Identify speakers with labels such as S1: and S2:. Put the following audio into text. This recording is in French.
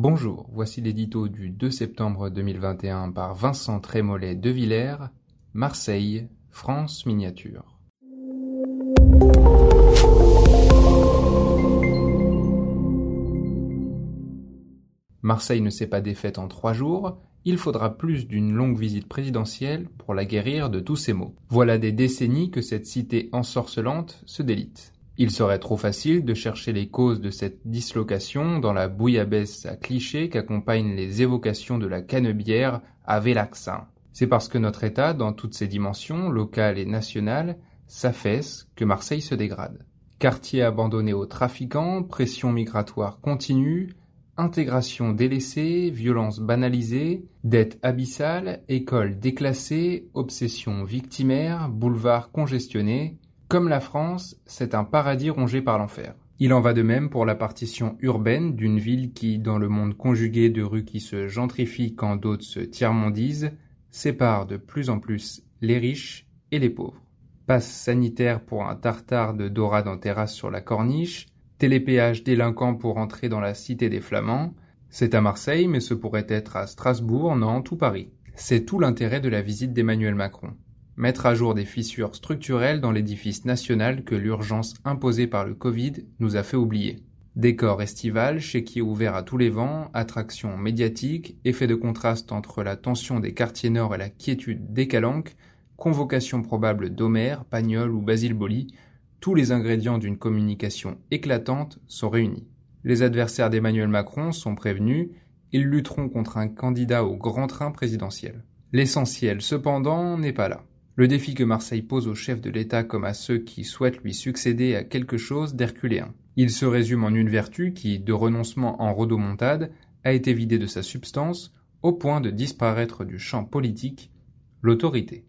S1: Bonjour, voici l'édito du 2 septembre 2021 par Vincent Trémollet de Villers, Marseille, France miniature. Marseille ne s'est pas défaite en trois jours, il faudra plus d'une longue visite présidentielle pour la guérir de tous ces maux. Voilà des décennies que cette cité ensorcelante se délite. Il serait trop facile de chercher les causes de cette dislocation dans la bouillabaisse à clichés qu'accompagnent les évocations de la canebière à Vélaxin. C'est parce que notre État, dans toutes ses dimensions, locales et nationales, s'affaisse que Marseille se dégrade. Quartier abandonné aux trafiquants, pression migratoire continue, Intégration délaissée, violence banalisée, dette abyssale, école déclassée, obsession victimaire, boulevard congestionné. Comme la France, c'est un paradis rongé par l'enfer. Il en va de même pour la partition urbaine d'une ville qui, dans le monde conjugué de rues qui se gentrifient quand d'autres se tiers-mondisent, sépare de plus en plus les riches et les pauvres. Passe sanitaire pour un tartare de dorade en terrasse sur la corniche, Télépéage délinquant pour entrer dans la cité des Flamands. C'est à Marseille, mais ce pourrait être à Strasbourg, Nantes ou Paris. C'est tout l'intérêt de la visite d'Emmanuel Macron. Mettre à jour des fissures structurelles dans l'édifice national que l'urgence imposée par le Covid nous a fait oublier. Décor estival, chéquier ouvert à tous les vents, attraction médiatique, effet de contraste entre la tension des quartiers nord et la quiétude des calanques, convocation probable d'Homère, Pagnol ou Basile Boli, tous les ingrédients d'une communication éclatante sont réunis. Les adversaires d'Emmanuel Macron sont prévenus, ils lutteront contre un candidat au grand train présidentiel. L'essentiel, cependant, n'est pas là. Le défi que Marseille pose au chef de l'État comme à ceux qui souhaitent lui succéder à quelque chose d'herculéen. Il se résume en une vertu qui, de renoncement en rodomontade, a été vidée de sa substance au point de disparaître du champ politique, l'autorité.